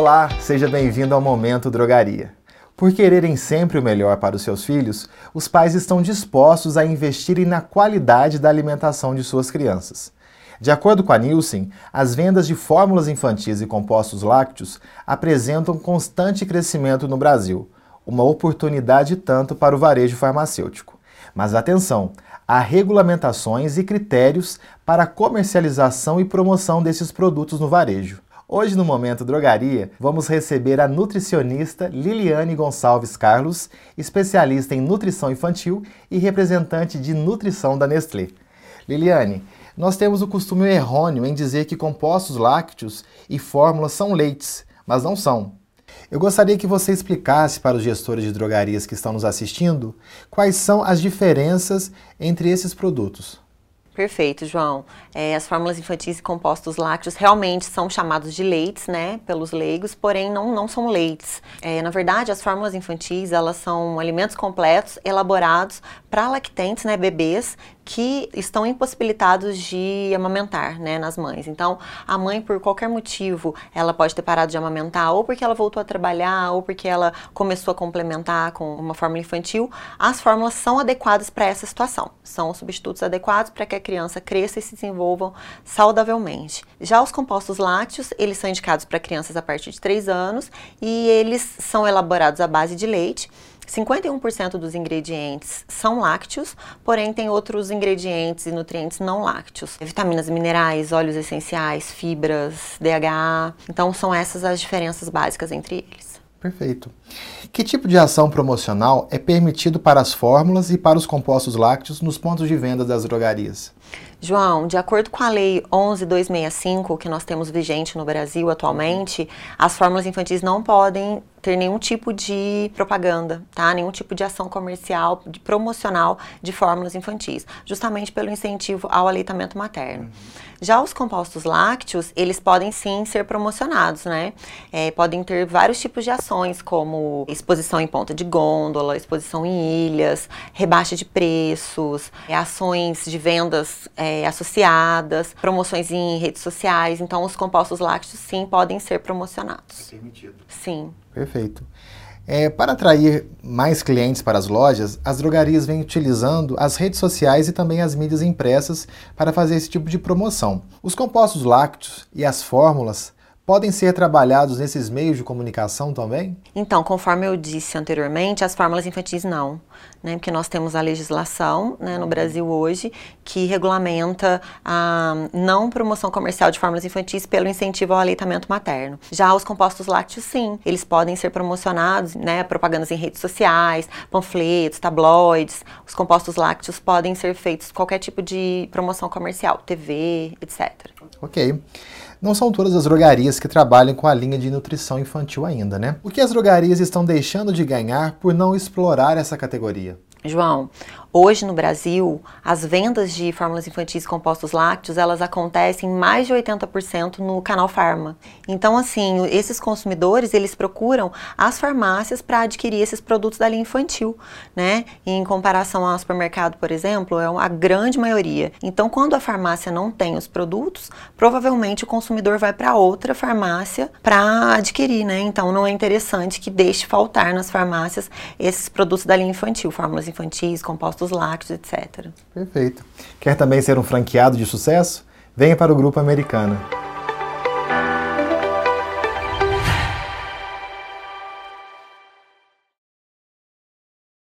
Olá, seja bem-vindo ao Momento Drogaria. Por quererem sempre o melhor para os seus filhos, os pais estão dispostos a investirem na qualidade da alimentação de suas crianças. De acordo com a Nielsen, as vendas de fórmulas infantis e compostos lácteos apresentam constante crescimento no Brasil, uma oportunidade tanto para o varejo farmacêutico. Mas atenção, há regulamentações e critérios para a comercialização e promoção desses produtos no varejo. Hoje, no Momento Drogaria, vamos receber a nutricionista Liliane Gonçalves Carlos, especialista em nutrição infantil e representante de nutrição da Nestlé. Liliane, nós temos o costume errôneo em dizer que compostos lácteos e fórmulas são leites, mas não são. Eu gostaria que você explicasse para os gestores de drogarias que estão nos assistindo quais são as diferenças entre esses produtos. Perfeito, João. É, as fórmulas infantis e compostos lácteos realmente são chamados de leites, né, pelos leigos, porém não, não são leites. É, na verdade, as fórmulas infantis, elas são alimentos completos elaborados para lactentes, né, bebês, que estão impossibilitados de amamentar, né, nas mães. Então, a mãe, por qualquer motivo, ela pode ter parado de amamentar, ou porque ela voltou a trabalhar, ou porque ela começou a complementar com uma fórmula infantil. As fórmulas são adequadas para essa situação. São os substitutos adequados para que a criança cresça e se desenvolvam saudavelmente. Já os compostos lácteos, eles são indicados para crianças a partir de 3 anos e eles são elaborados à base de leite 51% dos ingredientes são lácteos, porém tem outros ingredientes e nutrientes não lácteos. Vitaminas minerais, óleos essenciais, fibras, DHA. Então são essas as diferenças básicas entre eles. Perfeito. Que tipo de ação promocional é permitido para as fórmulas e para os compostos lácteos nos pontos de venda das drogarias? João, de acordo com a Lei 11265, que nós temos vigente no Brasil atualmente, as fórmulas infantis não podem ter nenhum tipo de propaganda, tá? Nenhum tipo de ação comercial, de promocional de fórmulas infantis, justamente pelo incentivo ao aleitamento materno. Uhum. Já os compostos lácteos, eles podem sim ser promocionados, né? É, podem ter vários tipos de ações, como exposição em ponta de gôndola, exposição em ilhas, rebaixa de preços, é, ações de vendas é, associadas, promoções em redes sociais. Então, os compostos lácteos sim podem ser promocionados. É permitido. Sim. Perfeito. É, para atrair mais clientes para as lojas, as drogarias vêm utilizando as redes sociais e também as mídias impressas para fazer esse tipo de promoção. Os compostos lácteos e as fórmulas podem ser trabalhados nesses meios de comunicação também? Então, conforme eu disse anteriormente, as fórmulas infantis não, né? Porque nós temos a legislação né, no Brasil hoje que regulamenta a não promoção comercial de fórmulas infantis pelo incentivo ao aleitamento materno. Já os compostos lácteos, sim, eles podem ser promocionados, né? Propagandas em redes sociais, panfletos, tabloides. Os compostos lácteos podem ser feitos qualquer tipo de promoção comercial, TV, etc. Ok. Não são todas as drogarias que trabalham com a linha de nutrição infantil ainda, né? O que as drogarias estão deixando de ganhar por não explorar essa categoria? João, Hoje no Brasil, as vendas de fórmulas infantis compostos lácteos, elas acontecem mais de 80% no canal Farma. Então, assim, esses consumidores, eles procuram as farmácias para adquirir esses produtos da linha infantil, né? E em comparação ao supermercado, por exemplo, é a grande maioria. Então, quando a farmácia não tem os produtos, provavelmente o consumidor vai para outra farmácia para adquirir, né? Então, não é interessante que deixe faltar nas farmácias esses produtos da linha infantil, fórmulas infantis, compostos compostos lácteos, etc. Perfeito. Quer também ser um franqueado de sucesso? Venha para o Grupo Americana.